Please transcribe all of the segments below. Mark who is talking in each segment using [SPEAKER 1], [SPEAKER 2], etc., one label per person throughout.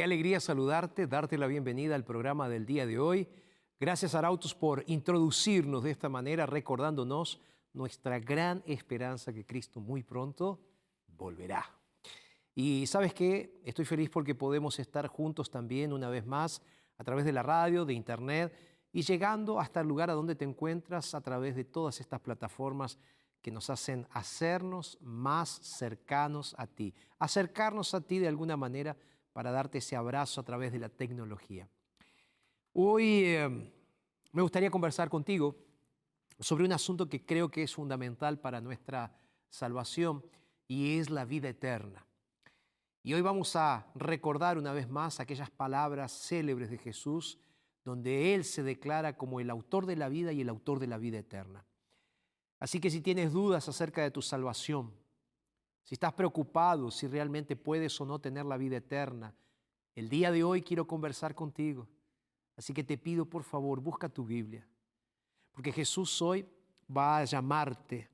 [SPEAKER 1] Qué alegría saludarte, darte la bienvenida al programa del día de hoy. Gracias, Arautos, por introducirnos de esta manera, recordándonos nuestra gran esperanza que Cristo muy pronto volverá. Y sabes qué, estoy feliz porque podemos estar juntos también una vez más a través de la radio, de internet y llegando hasta el lugar a donde te encuentras a través de todas estas plataformas que nos hacen hacernos más cercanos a ti, acercarnos a ti de alguna manera para darte ese abrazo a través de la tecnología. Hoy eh, me gustaría conversar contigo sobre un asunto que creo que es fundamental para nuestra salvación y es la vida eterna. Y hoy vamos a recordar una vez más aquellas palabras célebres de Jesús donde Él se declara como el autor de la vida y el autor de la vida eterna. Así que si tienes dudas acerca de tu salvación, si estás preocupado si realmente puedes o no tener la vida eterna, el día de hoy quiero conversar contigo. Así que te pido, por favor, busca tu Biblia. Porque Jesús hoy va a llamarte,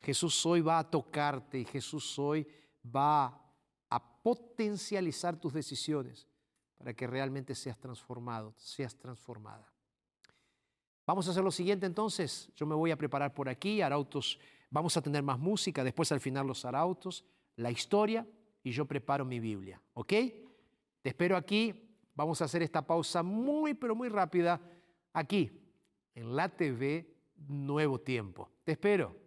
[SPEAKER 1] Jesús hoy va a tocarte y Jesús hoy va a potencializar tus decisiones para que realmente seas transformado, seas transformada. Vamos a hacer lo siguiente entonces. Yo me voy a preparar por aquí, Arautos Vamos a tener más música, después al final los arautos, la historia y yo preparo mi Biblia. ¿Ok? Te espero aquí. Vamos a hacer esta pausa muy, pero muy rápida aquí, en la TV Nuevo Tiempo. Te espero.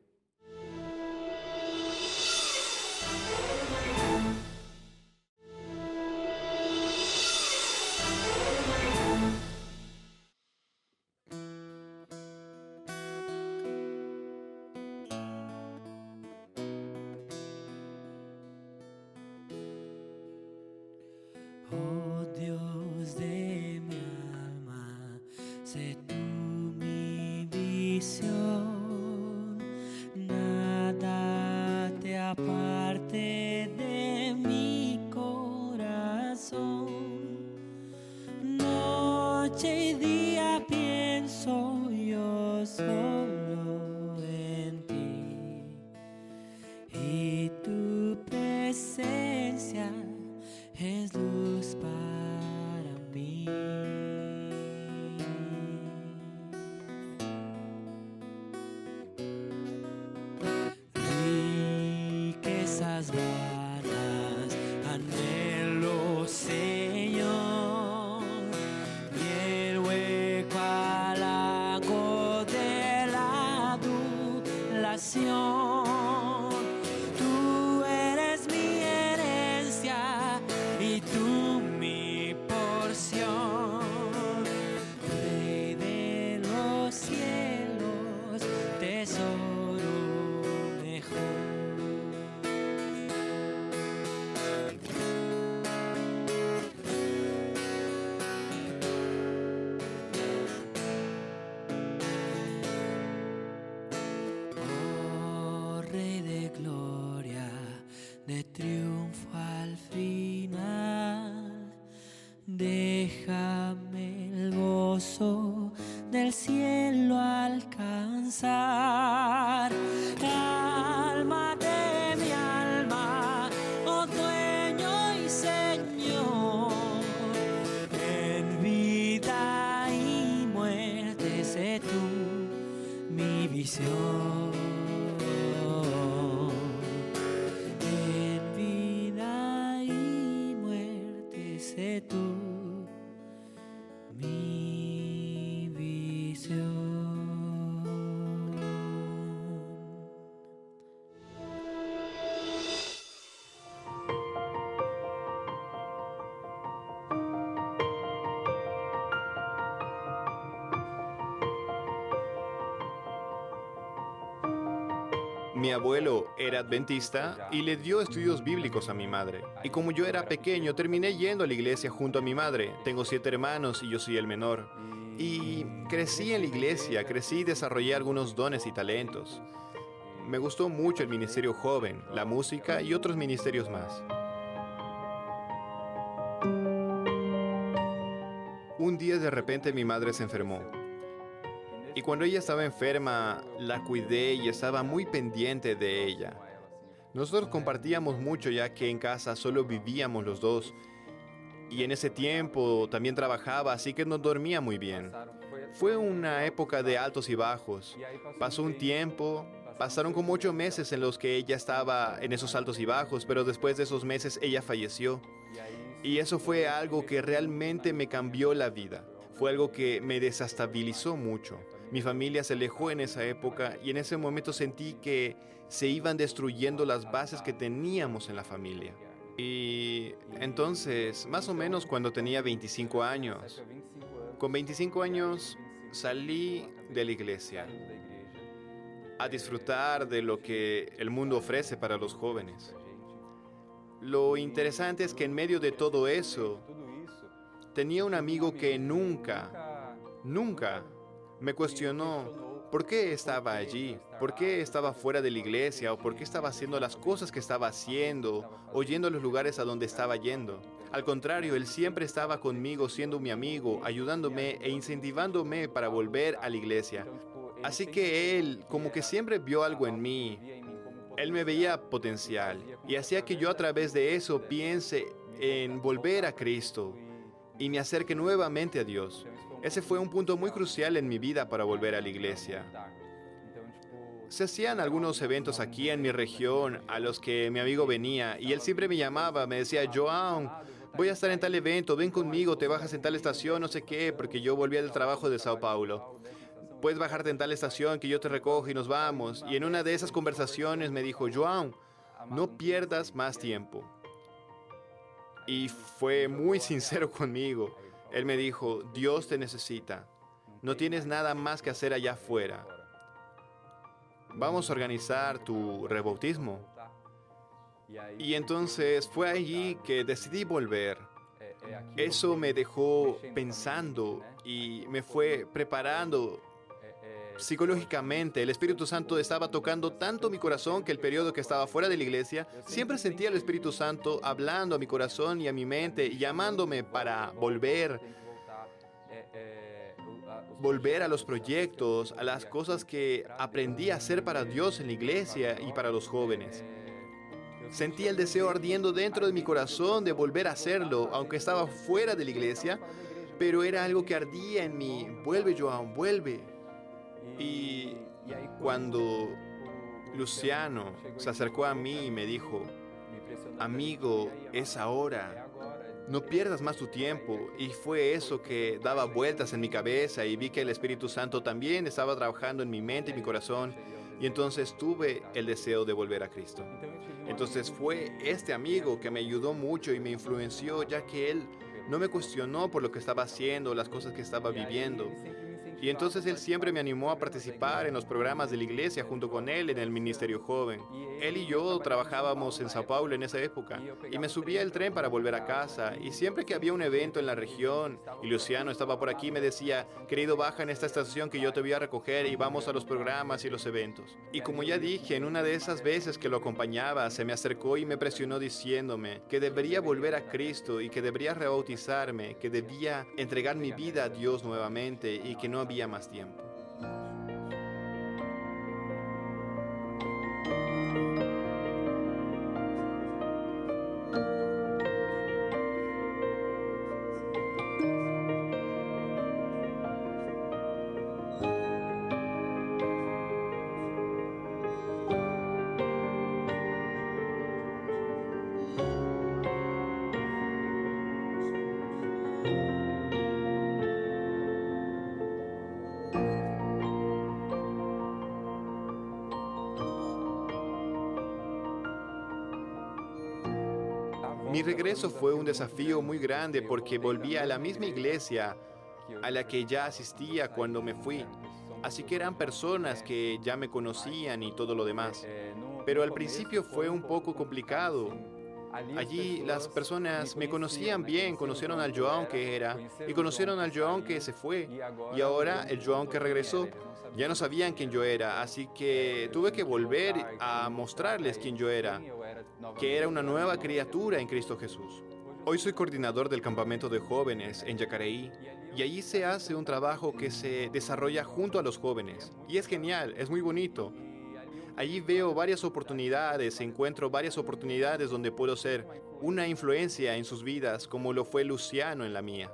[SPEAKER 2] Mi
[SPEAKER 3] abuelo era adventista y le dio estudios bíblicos a mi madre. Y como yo era pequeño, terminé yendo a la iglesia junto a mi madre. Tengo siete hermanos y yo soy el menor. Y crecí en la iglesia, crecí y desarrollé algunos dones y talentos. Me gustó mucho el ministerio joven, la música y otros ministerios más. Un día de repente mi madre se enfermó. Y cuando ella estaba enferma, la cuidé y estaba muy pendiente de ella. Nosotros compartíamos mucho ya que en casa solo vivíamos los dos. Y en ese tiempo también trabajaba, así que no dormía muy bien. Fue una época de altos y bajos. Pasó un tiempo, pasaron como ocho meses en los que ella estaba en esos altos y bajos, pero después de esos meses ella falleció. Y eso fue algo que realmente me cambió la vida. Fue algo que me desestabilizó mucho. Mi familia se alejó en esa época y en ese momento sentí que se iban destruyendo las bases que teníamos en la familia. Y entonces, más o menos cuando tenía 25 años, con 25 años salí de la iglesia a disfrutar de lo que el mundo ofrece para los jóvenes. Lo interesante es que en medio de todo eso, tenía un amigo que nunca, nunca me cuestionó por qué estaba allí, por qué estaba fuera de la iglesia o por qué estaba haciendo las cosas que estaba haciendo o yendo a los lugares a donde estaba yendo. Al contrario, él siempre estaba conmigo siendo mi amigo, ayudándome e incentivándome para volver a la iglesia. Así que él como que siempre vio algo en mí. Él me veía potencial y hacía que yo a través de eso piense en volver a Cristo y me acerque nuevamente a Dios. Ese fue un punto muy crucial en mi vida para volver a la iglesia. Se hacían algunos eventos aquí en mi región a los que mi amigo venía y él siempre me llamaba, me decía, Joan, voy a estar en tal evento, ven conmigo, te bajas en tal estación, no sé qué, porque yo volvía del trabajo de Sao Paulo. Puedes bajarte en tal estación que yo te recojo y nos vamos. Y en una de esas conversaciones me dijo, Joan, no pierdas más tiempo. Y fue muy sincero conmigo. Él me dijo, Dios te necesita. No tienes nada más que hacer allá afuera. Vamos a organizar tu rebautismo. Y entonces fue allí que decidí volver. Eso me dejó pensando y me fue preparando psicológicamente. El Espíritu Santo estaba tocando tanto mi corazón que el periodo que estaba fuera de la iglesia, siempre sentía el Espíritu Santo hablando a mi corazón y a mi mente llamándome para volver volver a los proyectos, a las cosas que aprendí a hacer para Dios en la iglesia y para los jóvenes. Sentía el deseo ardiendo dentro de mi corazón de volver a hacerlo, aunque estaba fuera de la iglesia, pero era algo que ardía en mí. Vuelve, Joan, vuelve. Y cuando Luciano se acercó a mí y me dijo, amigo, es ahora, no pierdas más tu tiempo. Y fue eso que daba vueltas en mi cabeza y vi que el Espíritu Santo también estaba trabajando en mi mente y mi corazón. Y entonces tuve el deseo de volver a Cristo. Entonces fue este amigo que me ayudó mucho y me influenció ya que él no me cuestionó por lo que estaba haciendo, las cosas que estaba viviendo. Y entonces él siempre me animó a participar en los programas de la iglesia junto con él en el Ministerio Joven. Él y yo trabajábamos en Sao Paulo en esa época y me subía el tren para volver a casa y siempre que había un evento en la región y Luciano estaba por aquí me decía, querido baja en esta estación que yo te voy a recoger y vamos a los programas y los eventos. Y como ya dije, en una de esas veces que lo acompañaba se me acercó y me presionó diciéndome que debería volver a Cristo y que debería rebautizarme, que debía entregar mi vida a Dios nuevamente y que no había más tiempo. Regreso fue un desafío muy grande porque volví a la misma iglesia a la que ya asistía cuando me fui. Así que eran personas que ya me conocían y todo lo demás. Pero al principio fue un poco complicado. Allí las personas me conocían bien, conocieron al João que era y conocieron al João que se fue. Y ahora el João que regresó ya no sabían quién yo era, así que tuve que volver a mostrarles quién yo era, que era una nueva criatura en Cristo Jesús. Hoy soy coordinador del campamento de jóvenes en Yacareí y allí se hace un trabajo que se desarrolla junto a los jóvenes. Y es genial, es muy bonito. Allí veo varias oportunidades, encuentro varias oportunidades donde puedo ser una influencia en sus vidas como lo fue Luciano en la mía.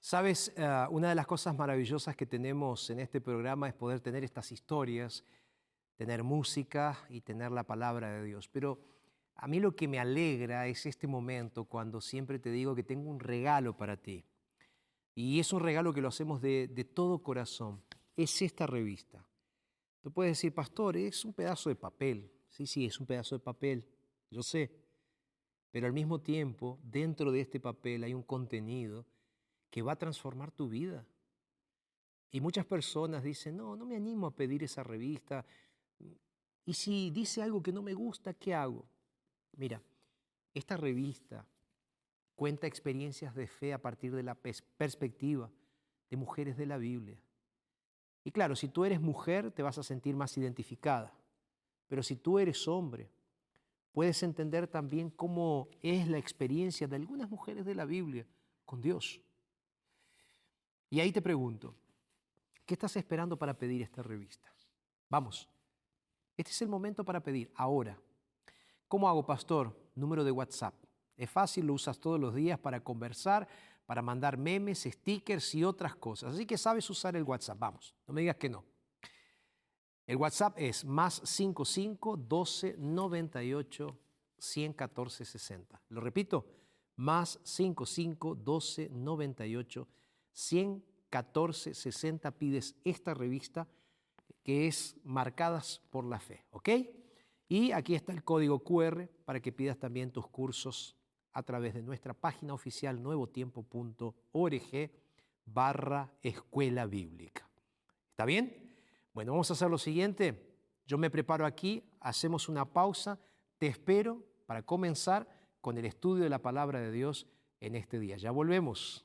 [SPEAKER 1] Sabes, uh, una de las cosas maravillosas que tenemos en este programa es poder tener estas historias, tener música y tener la palabra de Dios. Pero a mí lo que me alegra es este momento cuando siempre te digo que tengo un regalo para ti. Y es un regalo que lo hacemos de, todo corazón. Es esta revista. Tú puedes decir, pastor, es un pedazo de papel. Sí, sí, es un pedazo de papel, yo sé. Pero al mismo tiempo, dentro de este papel hay un contenido que va a transformar tu vida. Y muchas personas dicen, no, no me animo a pedir esa revista. Y si dice algo que no me gusta, ¿qué hago? Mira, esta revista cuenta experiencias de fe a partir de la perspectiva de mujeres de la Biblia. Y claro, si tú eres mujer, te vas a sentir más identificada. Pero si tú eres hombre, puedes entender también cómo es la experiencia de algunas mujeres de la Biblia con Dios. Y ahí te pregunto, ¿qué estás esperando para pedir esta revista? Vamos, este es el momento para pedir, ahora. ¿Cómo hago, pastor? Número de WhatsApp. Es fácil, lo usas todos los días para conversar, para mandar memes, stickers y otras cosas. Así que sabes usar el WhatsApp. Vamos, no me digas que no. El WhatsApp es más 55 12 98 114 60. Lo repito, más 55 12 98 114 60 pides esta revista que es Marcadas por la Fe, ¿ok? Y aquí está el código QR para que pidas también tus cursos a través de nuestra página oficial nuevotiempo.org barra escuela bíblica. ¿Está bien? Bueno, vamos a hacer lo siguiente. Yo me preparo aquí, hacemos una pausa, te espero para comenzar con el estudio de la palabra de Dios en este día. Ya volvemos.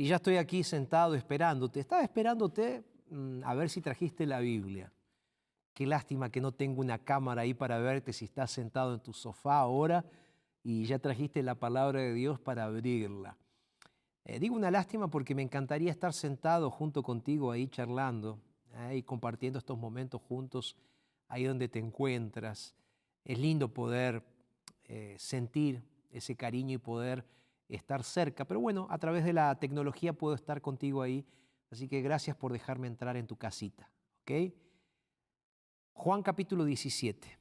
[SPEAKER 1] Y ya estoy aquí sentado esperándote. Estaba esperándote mm, a ver si trajiste la Biblia. Qué lástima que no tengo una cámara ahí para verte si estás sentado en tu sofá ahora y ya trajiste la palabra de Dios para abrirla. Eh, digo una lástima porque me encantaría estar sentado junto contigo ahí charlando y compartiendo estos momentos juntos ahí donde te encuentras. Es lindo poder eh, sentir ese cariño y poder estar cerca. Pero bueno, a través de la tecnología puedo estar contigo ahí. Así que gracias por dejarme entrar en tu casita. ¿ok? Juan capítulo 17,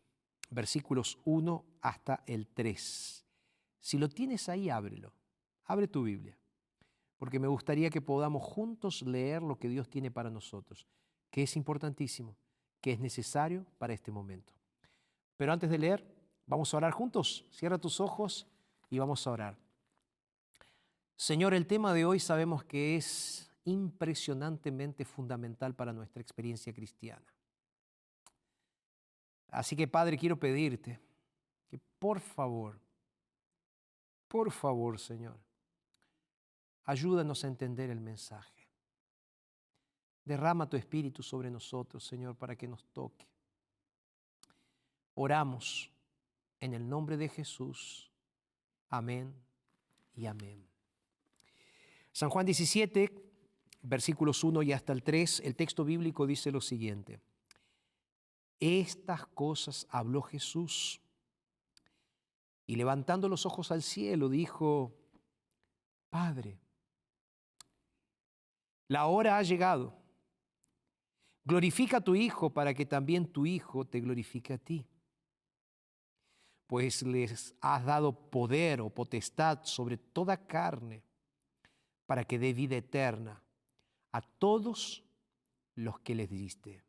[SPEAKER 1] versículos 1 hasta el 3. Si lo tienes ahí, ábrelo. Abre tu Biblia. Porque me gustaría que podamos juntos leer lo que Dios tiene para nosotros, que es importantísimo, que es necesario para este momento. Pero antes de leer, vamos a orar juntos. Cierra tus ojos y vamos a orar. Señor, el tema de hoy sabemos que es impresionantemente fundamental para nuestra experiencia cristiana. Así que Padre, quiero pedirte que por favor, por favor, Señor, ayúdanos a entender el mensaje. Derrama tu espíritu sobre nosotros, Señor, para que nos toque. Oramos en el nombre de Jesús. Amén y amén. San Juan 17, versículos 1 y hasta el 3, el texto bíblico dice lo siguiente. Estas cosas habló Jesús y levantando los ojos al cielo dijo, Padre, la hora ha llegado. Glorifica a tu Hijo para que también tu Hijo te glorifique a ti. Pues les has dado poder o potestad sobre toda carne para que dé vida eterna a todos los que les diste.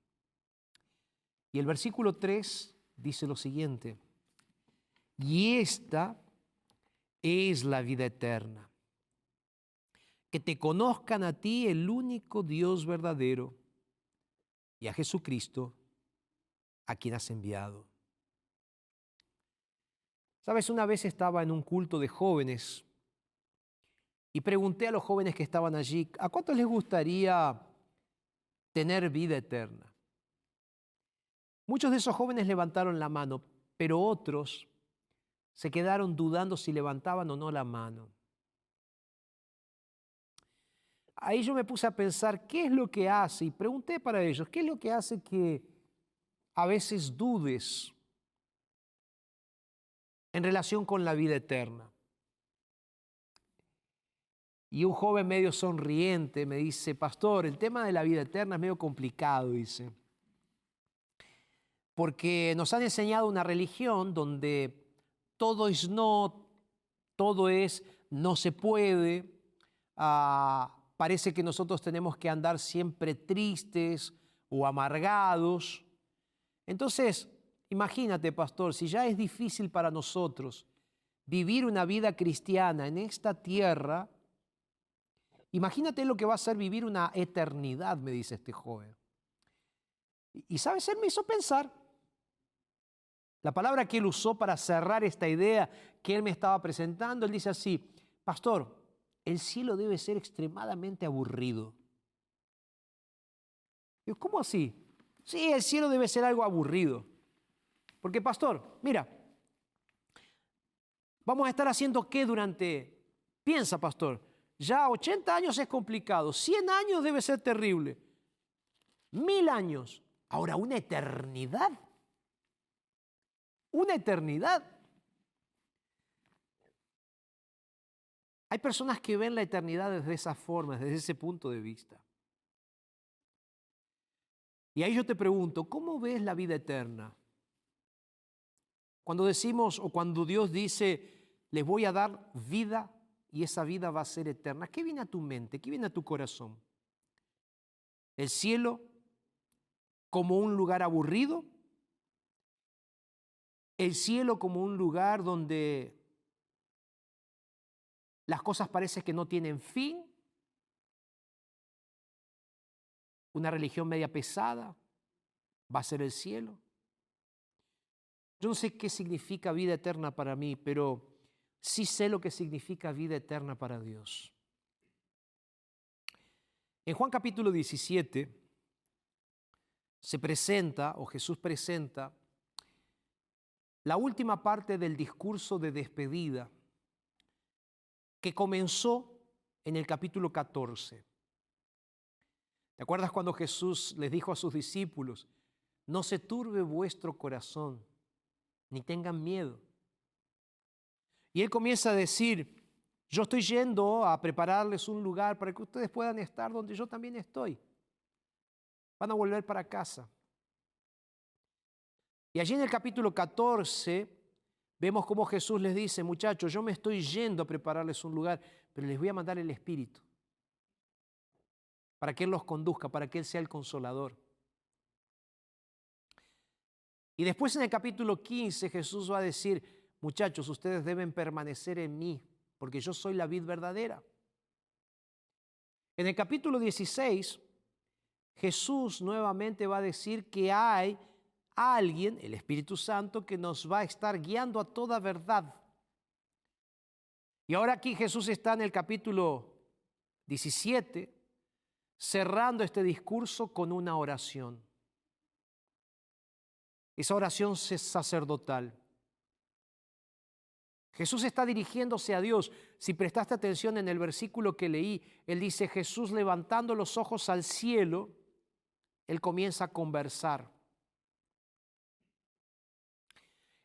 [SPEAKER 1] Y el versículo 3 dice lo siguiente, y esta es la vida eterna, que te conozcan a ti el único Dios verdadero y a Jesucristo a quien has enviado. Sabes, una vez estaba en un culto de jóvenes y pregunté a los jóvenes que estaban allí, ¿a cuántos les gustaría tener vida eterna? Muchos de esos jóvenes levantaron la mano, pero otros se quedaron dudando si levantaban o no la mano. Ahí yo me puse a pensar, ¿qué es lo que hace? Y pregunté para ellos, ¿qué es lo que hace que a veces dudes en relación con la vida eterna? Y un joven medio sonriente me dice, pastor, el tema de la vida eterna es medio complicado, dice. Porque nos han enseñado una religión donde todo es no, todo es no se puede. Ah, parece que nosotros tenemos que andar siempre tristes o amargados. Entonces, imagínate, pastor, si ya es difícil para nosotros vivir una vida cristiana en esta tierra, Imagínate lo que va a ser vivir una eternidad, me dice este joven. Y sabes, él me hizo pensar. La palabra que él usó para cerrar esta idea que él me estaba presentando, él dice así, pastor, el cielo debe ser extremadamente aburrido. Y ¿cómo así? Sí, el cielo debe ser algo aburrido. Porque, pastor, mira, vamos a estar haciendo qué durante, piensa, pastor, ya 80 años es complicado, 100 años debe ser terrible, mil años, ahora una eternidad, una eternidad. Hay personas que ven la eternidad desde esa forma, desde ese punto de vista. Y ahí yo te pregunto, ¿cómo ves la vida eterna? Cuando decimos o cuando Dios dice, les voy a dar vida y esa vida va a ser eterna. ¿Qué viene a tu mente? ¿Qué viene a tu corazón? ¿El cielo como un lugar aburrido? ¿El cielo como un lugar donde las cosas parecen que no tienen fin? ¿Una religión media pesada? ¿Va a ser el cielo? Yo no sé qué significa vida eterna para mí, pero sí sé lo que significa vida eterna para Dios. En Juan capítulo 17 se presenta, o Jesús presenta, la última parte del discurso de despedida que comenzó en el capítulo 14. ¿Te acuerdas cuando Jesús les dijo a sus discípulos, no se turbe vuestro corazón, ni tengan miedo? Y él comienza a decir, yo estoy yendo a prepararles un lugar para que ustedes puedan estar donde yo también estoy. Van a volver para casa. Y allí en el capítulo 14 vemos cómo Jesús les dice, muchachos, yo me estoy yendo a prepararles un lugar, pero les voy a mandar el Espíritu para que Él los conduzca, para que Él sea el consolador. Y después en el capítulo 15 Jesús va a decir, muchachos, ustedes deben permanecer en mí, porque yo soy la vid verdadera. En el capítulo 16, Jesús nuevamente va a decir que hay alguien, el Espíritu Santo, que nos va a estar guiando a toda verdad. Y ahora aquí Jesús está en el capítulo 17, cerrando este discurso con una oración. Esa oración es sacerdotal. Jesús está dirigiéndose a Dios. Si prestaste atención en el versículo que leí, Él dice, Jesús levantando los ojos al cielo, Él comienza a conversar.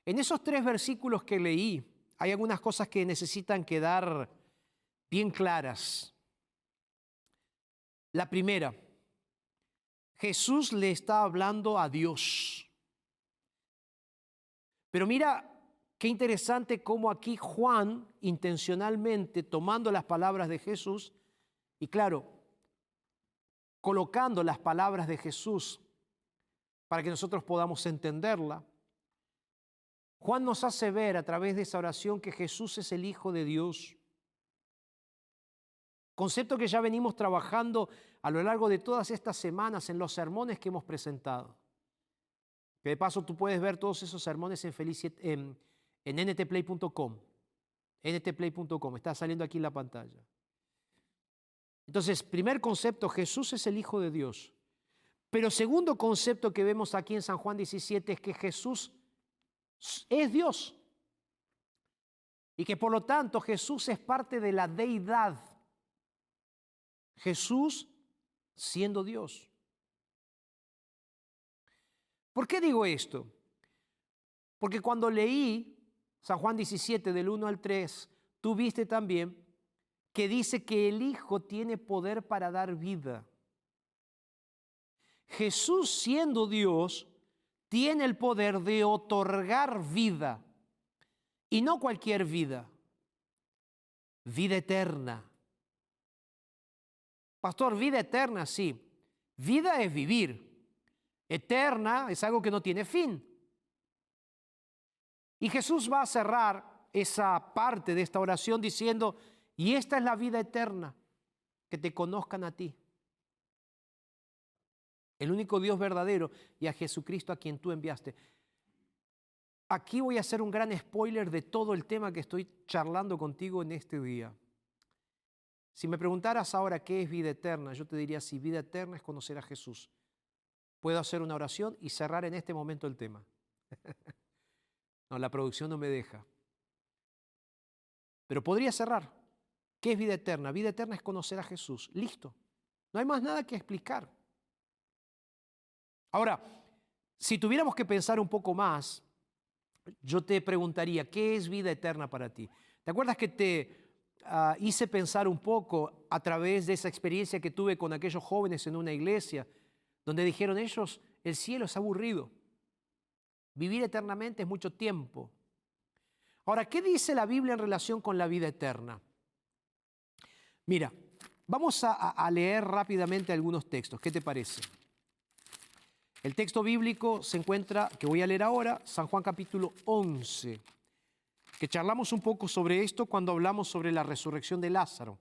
[SPEAKER 1] En esos tres versículos que leí, hay algunas cosas que necesitan quedar bien claras. La primera, Jesús le está hablando a Dios. Pero mira qué interesante cómo aquí Juan, intencionalmente tomando las palabras de Jesús, y claro, colocando las palabras de Jesús para que nosotros podamos entenderla, Juan nos hace ver a través de esa oración que Jesús es el Hijo de Dios. Concepto que ya venimos trabajando a lo largo de todas estas semanas en los sermones que hemos presentado. Que de paso tú puedes ver todos esos sermones en, en, en ntplay.com. ntplay.com, está saliendo aquí en la pantalla. Entonces, primer concepto, Jesús es el Hijo de Dios. Pero segundo concepto que vemos aquí en San Juan 17 es que Jesús es Dios. Y que por lo tanto Jesús es parte de la deidad. Jesús siendo Dios. ¿Por qué digo esto? Porque cuando leí San Juan 17 del 1 al 3, tú viste también que dice que el Hijo tiene poder para dar vida. Jesús siendo Dios tiene el poder de otorgar vida y no cualquier vida, vida eterna. Pastor, vida eterna, sí. Vida es vivir eterna, es algo que no tiene fin. Y Jesús va a cerrar esa parte de esta oración diciendo, y esta es la vida eterna, que te conozcan a ti, el único Dios verdadero, y a Jesucristo a quien tú enviaste. Aquí voy a hacer un gran spoiler de todo el tema que estoy charlando contigo en este día. Si me preguntaras ahora qué es vida eterna, yo te diría si vida eterna es conocer a Jesús puedo hacer una oración y cerrar en este momento el tema. no, la producción no me deja. Pero podría cerrar. ¿Qué es vida eterna? Vida eterna es conocer a Jesús. Listo. No hay más nada que explicar. Ahora, si tuviéramos que pensar un poco más, yo te preguntaría, ¿qué es vida eterna para ti? ¿Te acuerdas que te ah, hice pensar un poco a través de esa experiencia que tuve con aquellos jóvenes en una iglesia? donde dijeron ellos, el cielo es aburrido, vivir eternamente es mucho tiempo. Ahora, ¿qué dice la Biblia en relación con la vida eterna? Mira, vamos a, leer rápidamente algunos textos, ¿qué te parece? El texto bíblico se encuentra, que voy a leer ahora, San Juan capítulo 11, que charlamos un poco sobre esto cuando hablamos sobre la resurrección de Lázaro.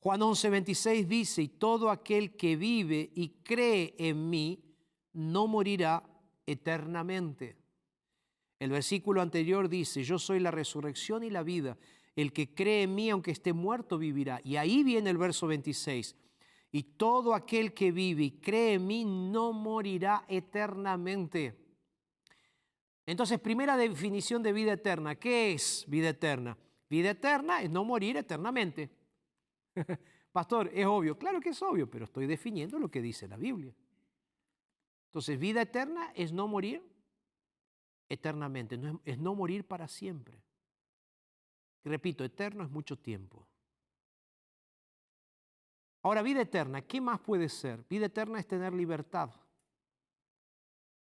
[SPEAKER 1] Juan 11, 26 dice, y todo aquel que vive y cree en mí no morirá eternamente. El versículo anterior dice, yo soy la resurrección y la vida. El que cree en mí, aunque esté muerto, vivirá. Y ahí viene el verso 26. Y todo aquel que vive y cree en mí no morirá eternamente. Entonces, primera definición de vida eterna. ¿Qué es vida eterna? Vida eterna es no morir eternamente. Pastor, es obvio. Claro que es obvio, pero estoy definiendo lo que dice la Biblia. Entonces, vida eterna es no morir eternamente, es, no morir para siempre. repito, eterno es mucho tiempo. Ahora, vida eterna, ¿qué más puede ser? Vida eterna es tener libertad.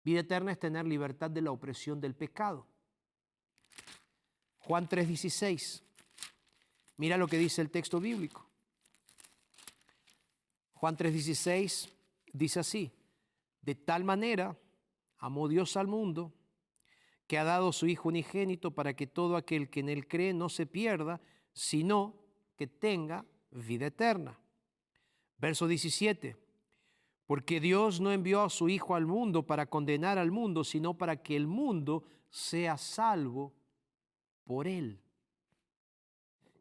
[SPEAKER 1] Vida eterna es tener libertad de la opresión del pecado. Juan 3:16. Mira lo que dice el texto bíblico. Juan 3:16 dice así, de tal manera amó Dios al mundo que ha dado su Hijo unigénito para que todo aquel que en él cree no se pierda, sino que tenga vida eterna. Verso 17, porque Dios no envió a su Hijo al mundo para condenar al mundo, sino para que el mundo sea salvo por él.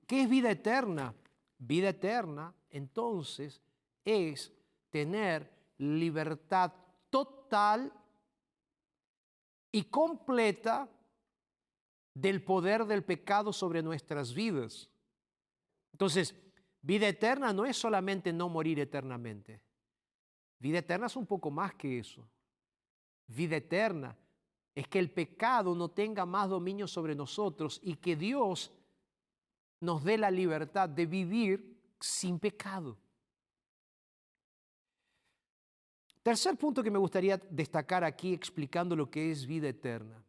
[SPEAKER 1] ¿Qué es vida eterna? Vida eterna, entonces, es tener libertad y completa del poder del pecado sobre nuestras vidas. Entonces, vida eterna no es solamente no morir eternamente. Vida eterna es un poco más que eso. Vida eterna es que el pecado no tenga más dominio sobre nosotros y que Dios nos dé la libertad de vivir sin pecado. Tercer punto que me gustaría destacar aquí explicando lo que es vida eterna.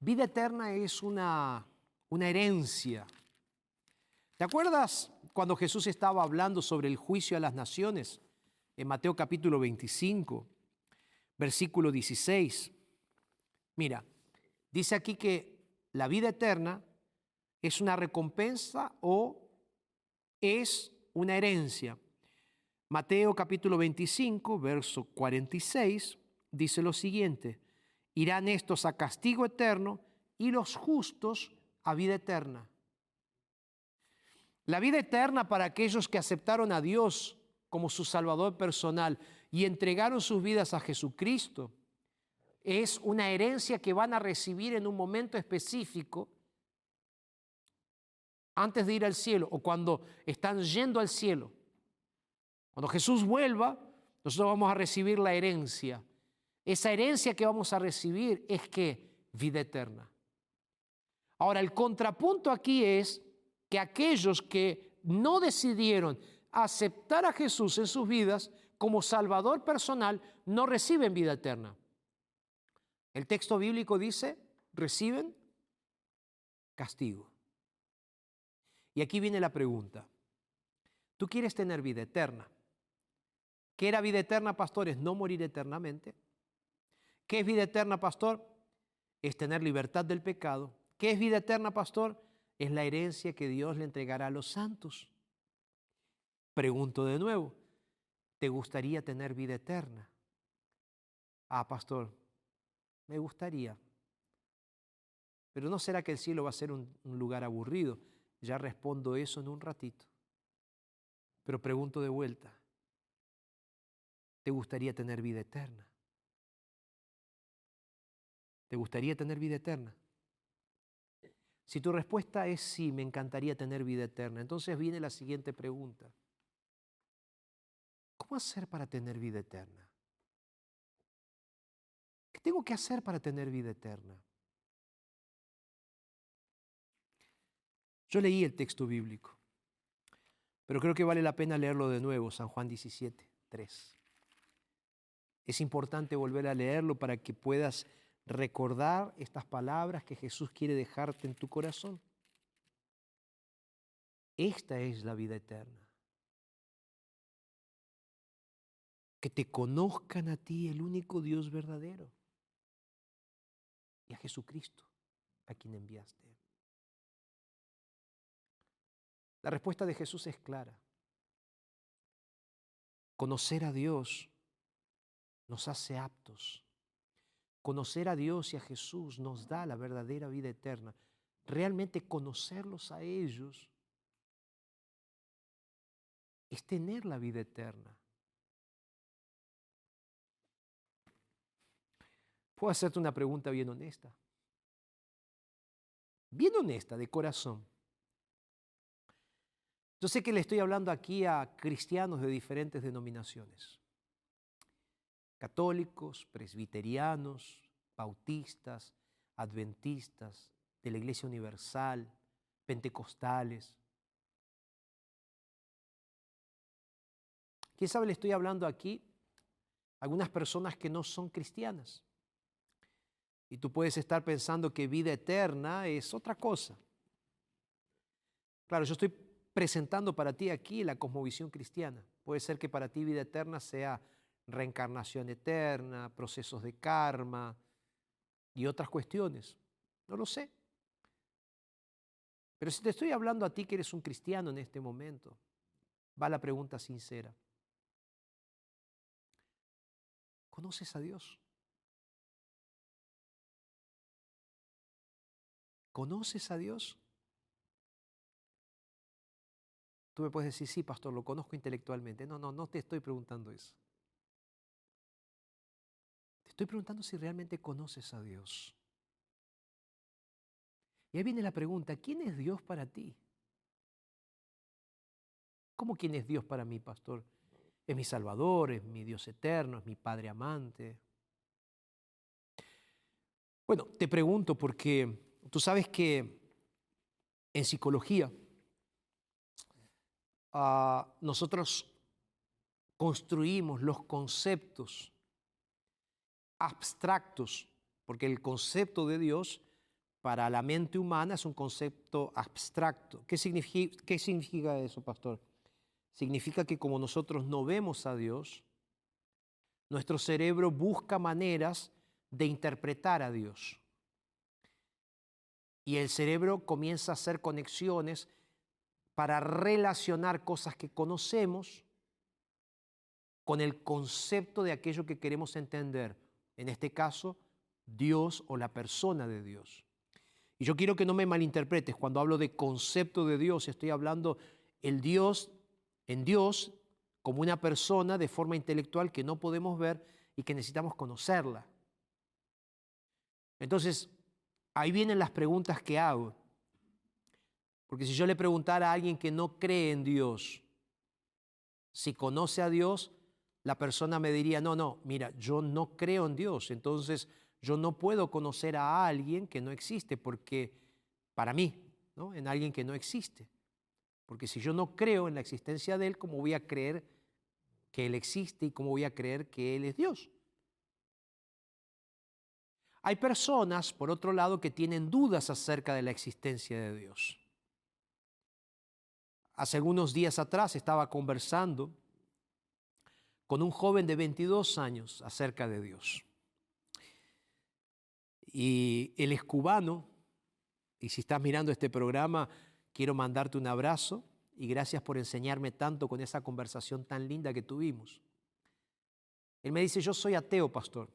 [SPEAKER 1] Vida eterna es una, una herencia. ¿Te acuerdas cuando Jesús estaba hablando sobre el juicio a las naciones? En Mateo capítulo 25, versículo 16. Mira, dice aquí que la vida eterna es una recompensa o es una herencia. Mateo capítulo 25, verso 46, dice lo siguiente, irán estos a castigo eterno y los justos a vida eterna. La vida eterna para aquellos que aceptaron a Dios como su Salvador personal y entregaron sus vidas a Jesucristo es una herencia que van a recibir en un momento específico antes de ir al cielo o cuando están yendo al cielo. Cuando Jesús vuelva, nosotros vamos a recibir la herencia. Esa herencia que vamos a recibir es que vida eterna. Ahora, el contrapunto aquí es que aquellos que no decidieron aceptar a Jesús en sus vidas como Salvador personal no reciben vida eterna. El texto bíblico dice, reciben castigo. Y aquí viene la pregunta. ¿Tú quieres tener vida eterna? ¿Qué era vida eterna, pastor? Es no morir eternamente. ¿Qué es vida eterna, pastor? Es tener libertad del pecado. ¿Qué es vida eterna, pastor? Es la herencia que Dios le entregará a los santos. Pregunto de nuevo, ¿te gustaría tener vida eterna? Ah, pastor, me gustaría. Pero ¿no será que el cielo va a ser un, un lugar aburrido? Ya respondo eso en un ratito. Pero pregunto de vuelta, ¿Te gustaría tener vida eterna? ¿Te gustaría tener vida eterna? Si tu respuesta es sí, me encantaría tener vida eterna, entonces viene la siguiente pregunta. ¿Cómo hacer para tener vida eterna? ¿Qué tengo que hacer para tener vida eterna? Yo leí el texto bíblico, pero creo que vale la pena leerlo de nuevo, San Juan 17, 3. Es importante volver a leerlo para que puedas recordar estas palabras que Jesús quiere dejarte en tu corazón. Esta es la vida eterna. Que te conozcan a ti, el único Dios verdadero, y a Jesucristo, a quien enviaste. La respuesta de Jesús es clara. Conocer a Dios nos hace aptos. Conocer a Dios y a Jesús nos da la verdadera vida eterna. Realmente conocerlos a ellos es tener la vida eterna. Puedo hacerte una pregunta bien honesta. Bien honesta, de corazón. Yo sé que le estoy hablando aquí a cristianos de diferentes denominaciones católicos, presbiterianos, bautistas, adventistas, de la Iglesia Universal, pentecostales. ¿Quién sabe le estoy hablando aquí? Algunas personas que no son cristianas. Y tú puedes estar pensando que vida eterna es otra cosa. Claro, yo estoy presentando para ti aquí la cosmovisión cristiana. Puede ser que para ti vida eterna sea reencarnación eterna, procesos de karma y otras cuestiones. No lo sé. Pero si te estoy hablando a ti que eres un cristiano en este momento, va la pregunta sincera. ¿Conoces a Dios? ¿Conoces a Dios? Tú me puedes decir, sí, pastor, lo conozco intelectualmente. No, no, no te estoy preguntando eso. Estoy preguntando si realmente conoces a Dios. Y ahí viene la pregunta, ¿quién es Dios para ti? ¿Cómo quién es Dios para mí, pastor? Es mi Salvador, es mi Dios eterno, es mi Padre amante. Bueno, te pregunto porque tú sabes que en psicología ah, nosotros construimos los conceptos abstractos, porque el concepto de Dios para la mente humana es un concepto abstracto. ¿Qué significa, eso, pastor? Significa que como nosotros no vemos a Dios, nuestro cerebro busca maneras de interpretar a Dios. Y el cerebro comienza a hacer conexiones para relacionar cosas que conocemos con el concepto de aquello que queremos entender. En este caso, Dios o la persona de Dios. Y yo quiero que no me malinterpretes, cuando hablo de concepto de Dios, estoy hablando el Dios en Dios como una persona de forma intelectual que no podemos ver y que necesitamos conocerla. Entonces, ahí vienen las preguntas que hago. Porque si yo le preguntara a alguien que no cree en Dios, si conoce a Dios, la persona me diría, no, no, mira, yo no creo en Dios. Entonces, yo no puedo conocer a alguien que no existe, porque para mí, ¿no? en alguien que no existe. Porque si yo no creo en la existencia de Él, ¿cómo voy a creer que Él existe y cómo voy a creer que Él es Dios? Hay personas, por otro lado, que tienen dudas acerca de la existencia de Dios. Hace algunos días atrás estaba conversando con un joven de 22 años acerca de Dios. Y él es cubano, y si estás mirando este programa, quiero mandarte un abrazo y gracias por enseñarme tanto con esa conversación tan linda que tuvimos. Él me dice, yo soy ateo, pastor.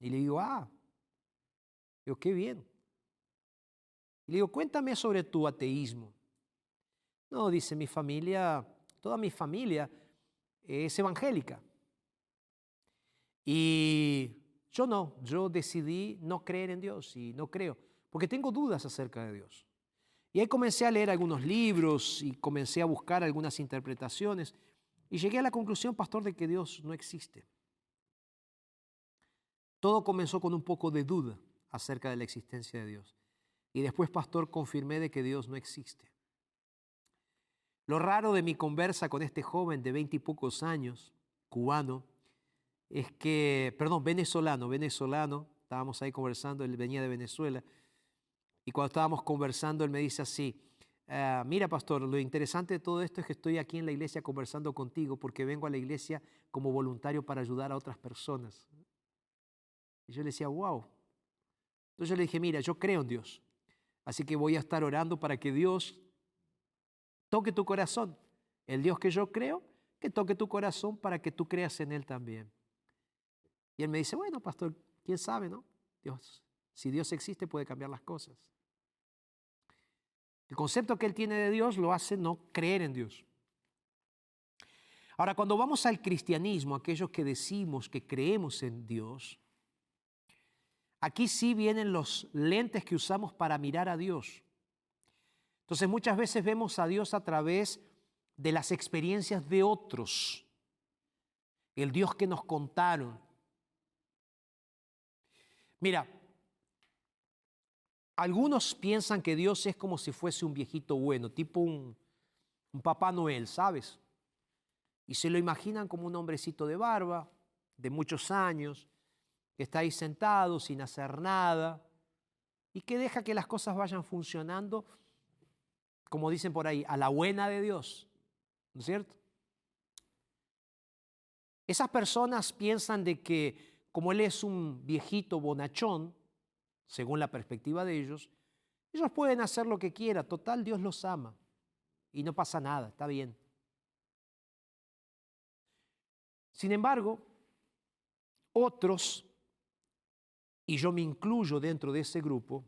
[SPEAKER 1] Y le digo, ah, digo, qué bien. Y le digo, cuéntame sobre tu ateísmo. No, dice, mi familia, toda mi familia es evangélica. Y yo no, yo decidí no creer en Dios y no creo, porque tengo dudas acerca de Dios. Y ahí comencé a leer algunos libros y comencé a buscar algunas interpretaciones y llegué a la conclusión, pastor, de que Dios no existe. Todo comenzó con un poco de duda acerca de la existencia de Dios. Y después, pastor, confirmé de que Dios no existe. Lo raro de mi conversa con este joven de veinte y pocos años, cubano, es que, perdón, venezolano, venezolano, estábamos ahí conversando, él venía de Venezuela, y cuando estábamos conversando, él me dice así, ah, mira pastor, lo interesante de todo esto es que estoy aquí en la iglesia conversando contigo porque vengo a la iglesia como voluntario para ayudar a otras personas. Y yo le decía, wow. Entonces yo le dije, mira, yo creo en Dios, así que voy a estar orando para que Dios toque tu corazón. El Dios que yo creo, que toque tu corazón para que tú creas en Él también. Y él me dice, bueno, pastor, quién sabe, ¿no? Dios, si Dios existe puede cambiar las cosas. El concepto que él tiene de Dios lo hace no creer en Dios. Ahora, cuando vamos al cristianismo, aquellos que decimos que creemos en Dios, aquí sí vienen los lentes que usamos para mirar a Dios. Entonces muchas veces vemos a Dios a través de las experiencias de otros, el Dios que nos contaron, Mira, algunos piensan que Dios es como si fuese un viejito bueno, tipo un, Papá Noel, ¿sabes? Y se lo imaginan como un hombrecito de barba, de muchos años, que está ahí sentado sin hacer nada y que deja que las cosas vayan funcionando, como dicen por ahí, a la buena de Dios. ¿No es cierto? Esas personas piensan de que como él es un viejito bonachón, según la perspectiva de ellos, ellos pueden hacer lo que quieran, total Dios los ama y no pasa nada, está bien. Sin embargo, otros, y yo me incluyo dentro de ese grupo,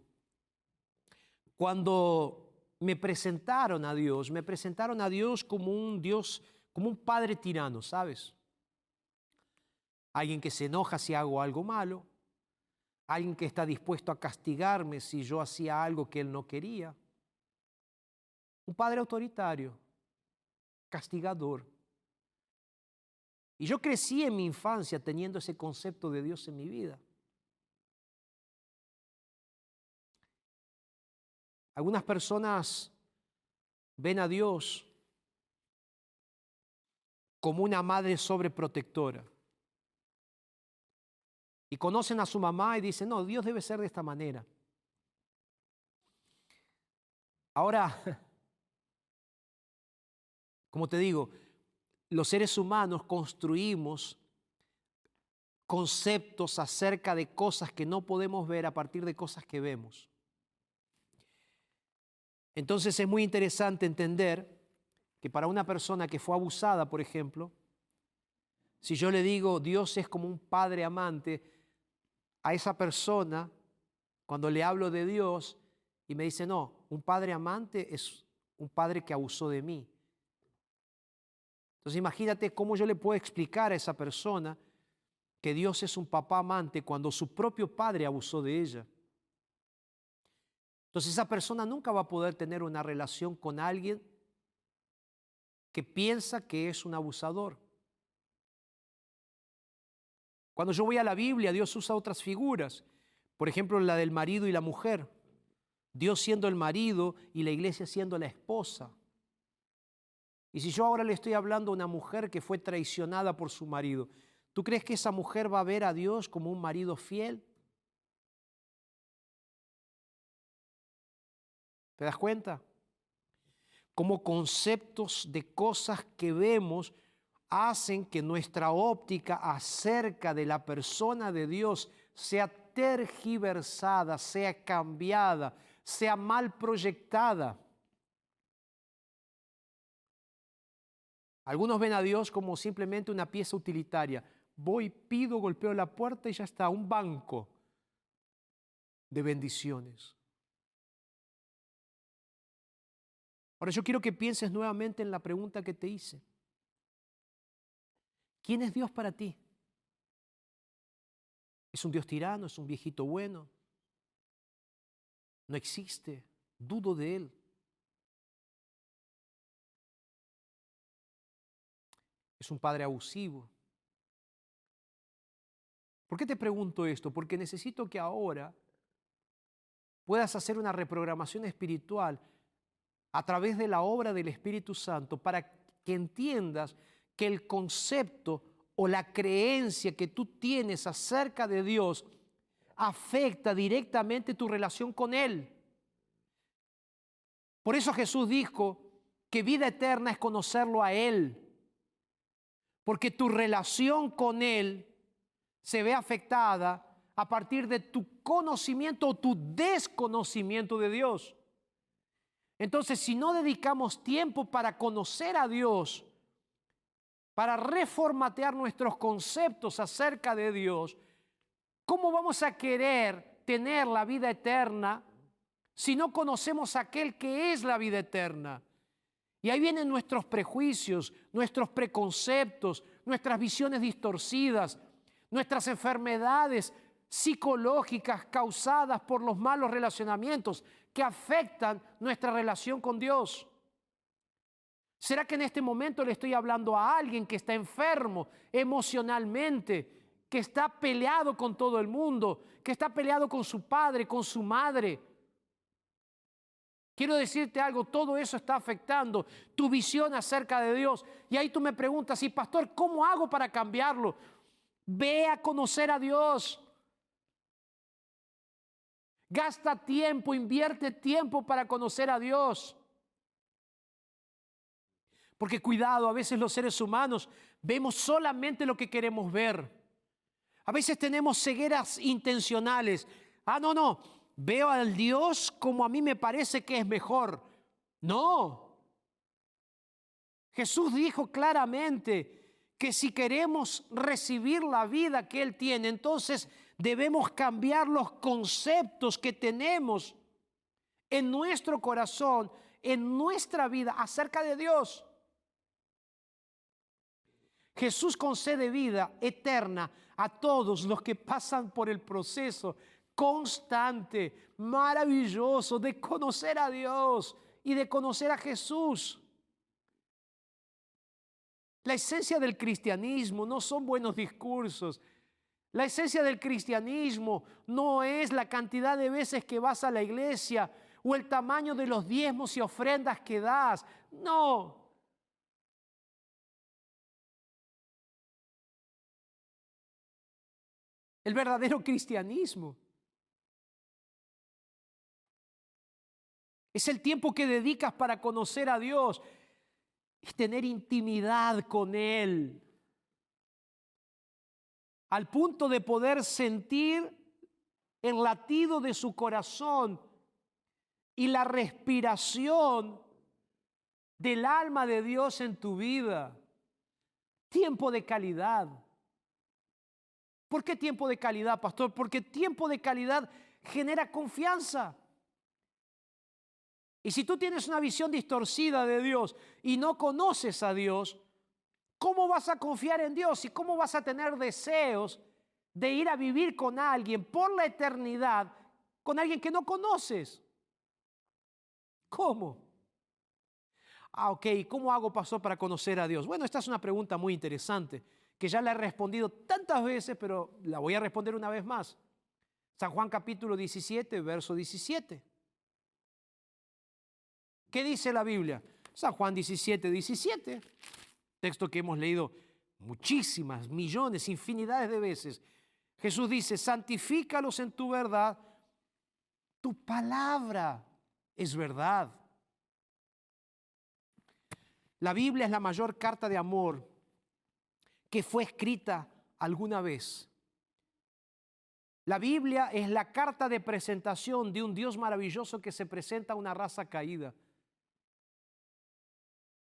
[SPEAKER 1] cuando me presentaron a Dios, me presentaron a Dios como un Dios, como un padre tirano, ¿sabes? Alguien que se enoja si hago algo malo, alguien que está dispuesto a castigarme si yo hacía algo que él no quería. Un padre autoritario, castigador. Y yo crecí en mi infancia teniendo ese concepto de Dios en mi vida. Algunas personas ven a Dios como una madre sobreprotectora. Y conocen a su mamá y dicen, no, Dios debe ser de esta manera. Ahora, como te digo, los seres humanos construimos conceptos acerca de cosas que no podemos ver a partir de cosas que vemos. Entonces es muy interesante entender que para una persona que fue abusada, por ejemplo, si yo le digo Dios es como un padre amante, a esa persona, cuando le hablo de Dios y me dice, no, un padre amante es un padre que abusó de mí. Entonces imagínate cómo yo le puedo explicar a esa persona que Dios es un papá amante cuando su propio padre abusó de ella. Entonces esa persona nunca va a poder tener una relación con alguien que piensa que es un abusador. Cuando yo voy a la Biblia, Dios usa otras figuras. Por ejemplo, la del marido y la mujer. Dios siendo el marido y la iglesia siendo la esposa. Y si yo ahora le estoy hablando a una mujer que fue traicionada por su marido, ¿tú crees que esa mujer va a ver a Dios como un marido fiel? ¿Te das cuenta? Como conceptos de cosas que vemos hacen que nuestra óptica acerca de la persona de Dios sea tergiversada, sea cambiada, sea mal proyectada. Algunos ven a Dios como simplemente una pieza utilitaria. Voy, pido, golpeo la puerta y ya está, un banco de bendiciones. Ahora yo quiero que pienses nuevamente en la pregunta que te hice. ¿Quién es Dios para ti? ¿Es un Dios tirano? ¿Es un viejito bueno? No existe. Dudo de Él. es un padre abusivo. ¿Por qué te pregunto esto? Porque necesito que ahora puedas hacer una reprogramación espiritual a través de la obra del Espíritu Santo para que entiendas que el concepto o la creencia que tú tienes acerca de Dios afecta directamente tu relación con Él. Por eso Jesús dijo que vida eterna es conocerlo a Él porque tu relación con Él se ve afectada a partir de tu conocimiento o tu desconocimiento de Dios. Entonces, si no dedicamos tiempo para conocer a Dios, para reformatear nuestros conceptos acerca de Dios, ¿cómo vamos a querer tener la vida eterna si no conocemos a aquel que es la vida eterna? Y ahí vienen nuestros prejuicios, nuestros preconceptos, nuestras visiones distorcidas, nuestras enfermedades psicológicas causadas por los malos relacionamientos que afectan nuestra relación con Dios. ¿Será que en este momento le estoy hablando a alguien que está enfermo emocionalmente, que está peleado con todo el mundo, que está peleado con su padre, con su madre? Quiero decirte algo, todo eso está afectando tu visión acerca de Dios. Y ahí tú me preguntas, y pastor, ¿cómo hago para cambiarlo? Ve a conocer a Dios. Gasta tiempo, invierte tiempo para conocer a Dios. Porque cuidado, a veces los seres humanos vemos solamente lo que queremos ver. A veces tenemos cegueras intencionales. Ah, no, no, veo al Dios como a mí me parece que es mejor. No. Jesús dijo claramente que si queremos recibir la vida que Él tiene, entonces debemos cambiar los conceptos que tenemos en nuestro corazón, en nuestra vida acerca de Dios. Jesús concede vida eterna a todos los que pasan por el proceso constante, maravilloso de conocer a Dios y de conocer a Jesús. La esencia del cristianismo no son buenos discursos. La esencia del cristianismo no es la cantidad de veces que vas a la iglesia o el tamaño de los diezmos y ofrendas que das. No. El verdadero cristianismo es el tiempo que dedicas para conocer a Dios, es tener intimidad con Él, al punto de poder sentir el latido de su corazón y la respiración del alma de Dios en tu vida. Tiempo de calidad. ¿Por qué tiempo de calidad, pastor? Porque tiempo de calidad genera confianza. Y si tú tienes una visión distorcida de Dios y no conoces a Dios, ¿cómo vas a confiar en Dios y cómo vas a tener deseos de ir a vivir con alguien por la eternidad, con alguien que no conoces? ¿Cómo? Ah, ok, ¿cómo hago, pastor, para conocer a Dios? Bueno, esta es una pregunta muy interesante, que ya la he respondido tantas veces, pero la voy a responder una vez más. San Juan capítulo 17, verso 17. ¿Qué dice la Biblia? San Juan 17, 17, texto que hemos leído muchísimas, millones, infinidades de veces. Jesús dice, santifícalos en tu verdad, tu palabra es verdad. La Biblia es la mayor carta de amor que fue escrita alguna vez. La Biblia es la carta de presentación de un Dios maravilloso que se presenta a una raza caída.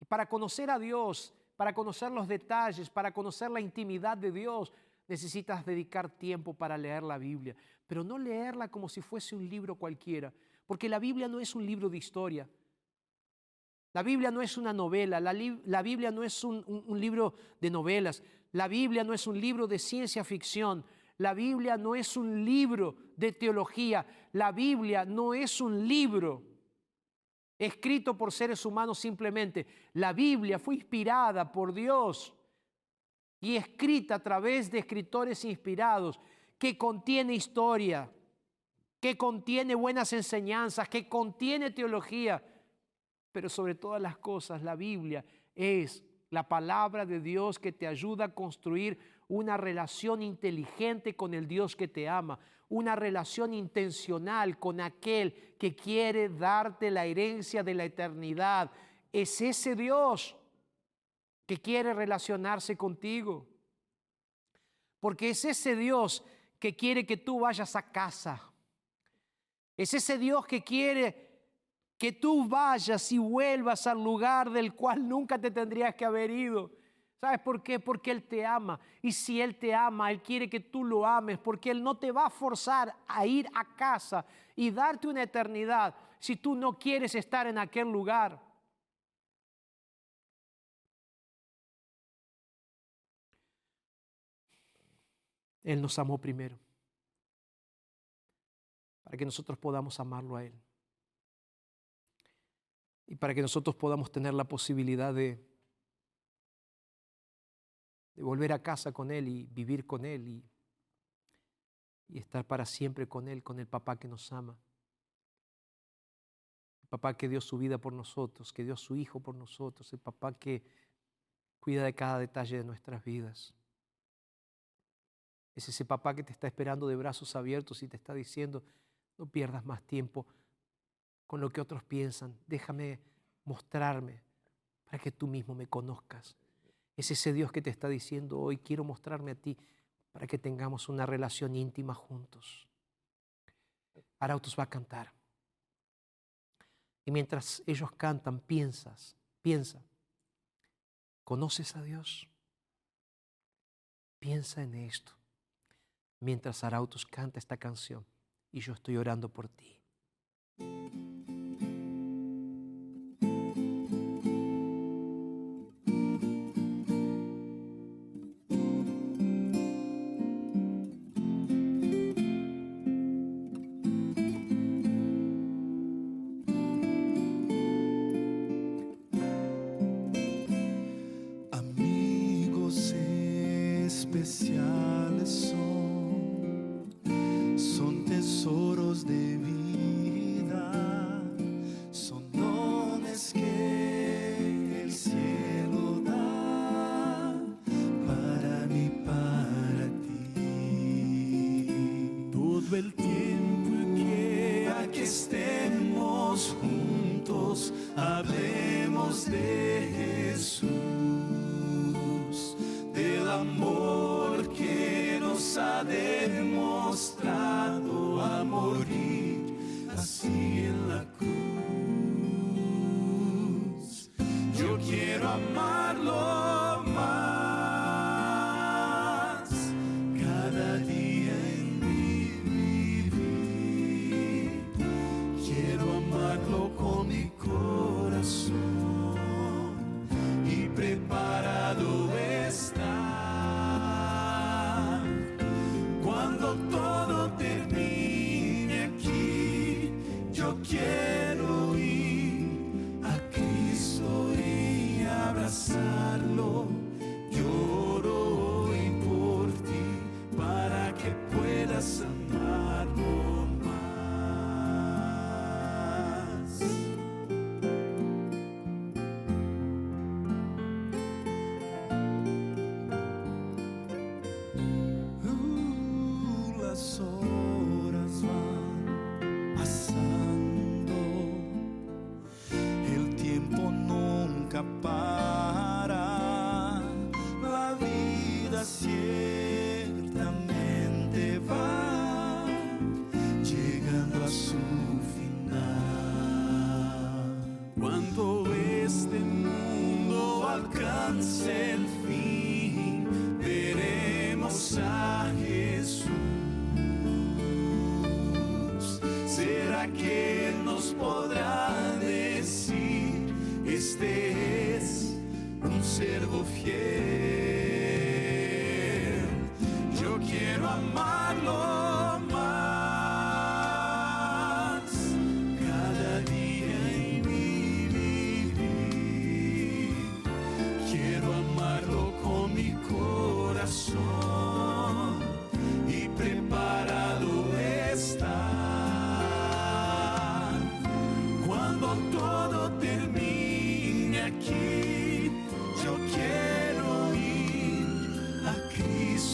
[SPEAKER 1] Para conocer a Dios, para conocer los detalles, para conocer la intimidad de Dios, necesitas dedicar tiempo para leer la Biblia, pero no leerla como si fuese un libro cualquiera, porque la Biblia no es un libro de historia. La Biblia no es una novela, la, Biblia no es un, un libro de novelas, la Biblia no es un libro de ciencia ficción, la Biblia no es un libro de teología, la Biblia no es un libro escrito por seres humanos simplemente. La Biblia fue inspirada por Dios y escrita a través de escritores inspirados, que contiene historia, que contiene buenas enseñanzas, que contiene teología, pero sobre todas las cosas la Biblia es la palabra de Dios que te ayuda a construir una relación inteligente con el Dios que te ama, una relación intencional con aquel que quiere darte la herencia de la eternidad. Es ese Dios que quiere relacionarse contigo. Porque es ese Dios que quiere que tú vayas a casa. Es ese Dios que quiere que tú vayas y vuelvas al lugar del cual nunca te tendrías que haber ido. ¿Sabes por qué? Porque Él te ama. Y si Él te ama, Él quiere que tú lo ames, porque Él no te va a forzar a ir a casa y darte una eternidad si tú no quieres estar en aquel lugar. Él nos amó primero, para que nosotros podamos amarlo a Él. Y para que nosotros podamos tener la posibilidad de de volver a casa con Él y vivir con Él y, y estar para siempre con Él, con el papá que nos ama. El papá que dio su vida por nosotros, que dio su hijo por nosotros, el papá que cuida de cada detalle de nuestras vidas. Es ese papá que te está esperando de brazos abiertos y te está diciendo,
[SPEAKER 4] no pierdas más tiempo con lo que otros piensan, déjame mostrarme para que tú mismo me conozcas. Es ese Dios que te está diciendo hoy, quiero mostrarme a ti para que tengamos una relación íntima juntos. Arautos va a cantar. Y mientras ellos cantan, piensas, piensa, ¿conoces a Dios? Piensa en esto. Mientras Arautos canta esta canción y yo estoy orando por ti.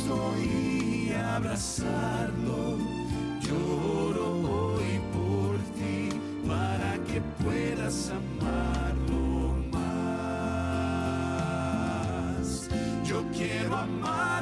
[SPEAKER 5] Y abrazarlo. Lloro hoy por ti para que puedas amarlo más. Yo quiero amar.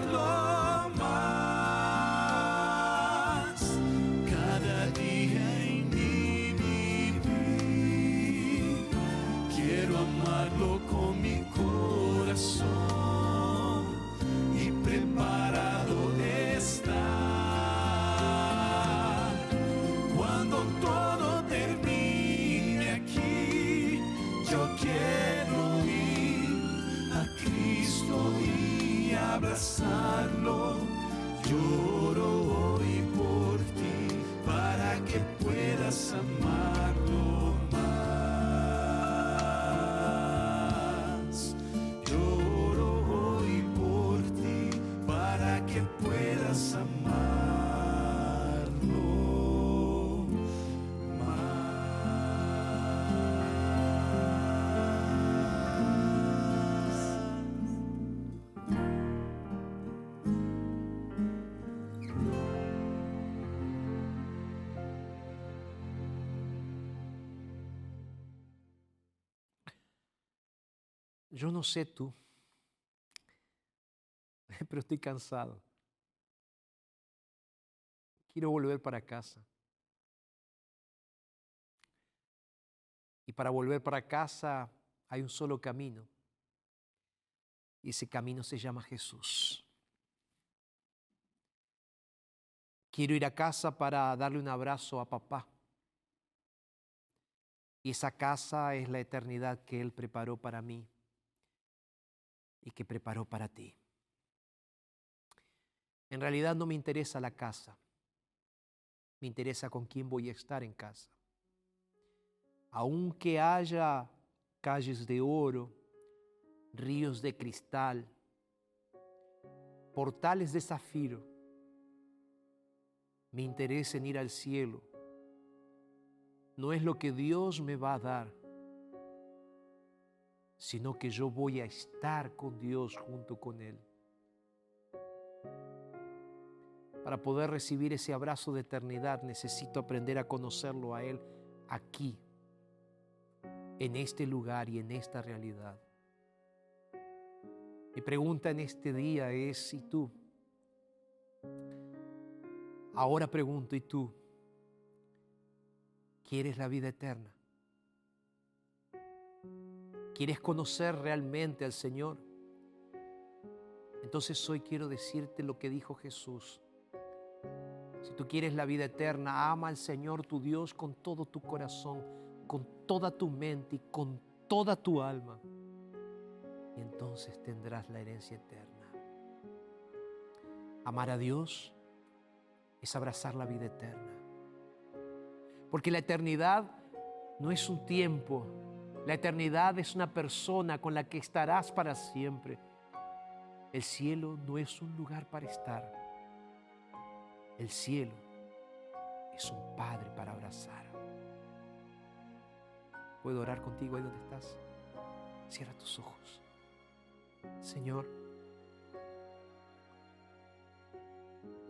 [SPEAKER 5] Yo
[SPEAKER 1] no sé tú, pero estoy cansado. Quiero volver para casa. Y para volver para casa hay un solo camino. Y ese camino se llama Jesús. Quiero ir a casa para darle un abrazo a papá. Y esa casa es la eternidad que Él preparó para mí y que preparó para ti. En realidad no me interesa la casa, me interesa con quién voy a estar en casa. Aunque haya calles de oro, ríos de cristal, portales de zafiro, me interesa ir al cielo. No es lo que Dios me va a dar, sino que yo voy a estar con Dios junto con Él. Para poder recibir ese abrazo de eternidad necesito aprender a conocerlo a Él aquí, en este lugar y en esta realidad. Mi pregunta en este día es si tú, ahora pregunto, ¿y tú quieres la vida eterna? ¿Quieres conocer realmente al Señor? Entonces hoy quiero decirte lo que dijo Jesús. Si tú quieres la vida eterna, ama al Señor tu Dios con todo tu corazón, con toda tu mente y con toda tu alma. Y entonces tendrás la herencia eterna. Amar a Dios es abrazar la vida eterna. Porque la eternidad no es un tiempo, la eternidad es una persona con la que estarás para siempre. El cielo no es un lugar para estar. El cielo es un Padre para abrazar. ¿Puedo orar contigo ahí donde estás? Cierra tus ojos. Señor,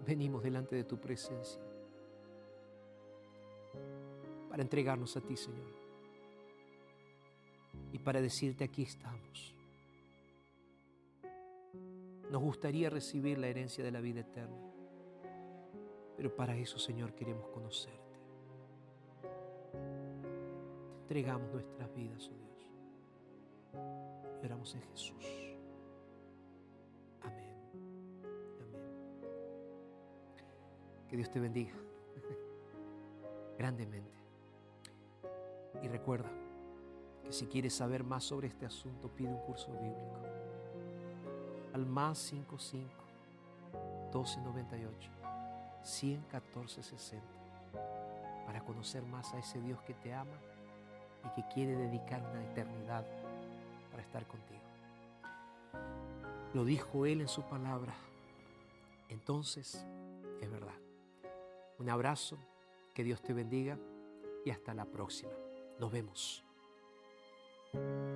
[SPEAKER 1] venimos delante de tu presencia para entregarnos a ti, Señor. Para decirte, aquí estamos. Nos gustaría recibir la herencia de la vida eterna. Pero para eso, Señor, queremos conocerte. Te entregamos nuestras vidas, oh Dios. Y en Jesús. Amén. Amén. Que Dios te bendiga grandemente. Y recuerda que si quieres saber más sobre este asunto, pide un curso bíblico. Al más 55 1298 114 60 para conocer más a ese Dios que te ama y que quiere dedicar una eternidad para estar contigo. Lo dijo Él en su palabra. Entonces, es verdad. Un abrazo, que Dios te bendiga y hasta la próxima. Nos vemos. thank you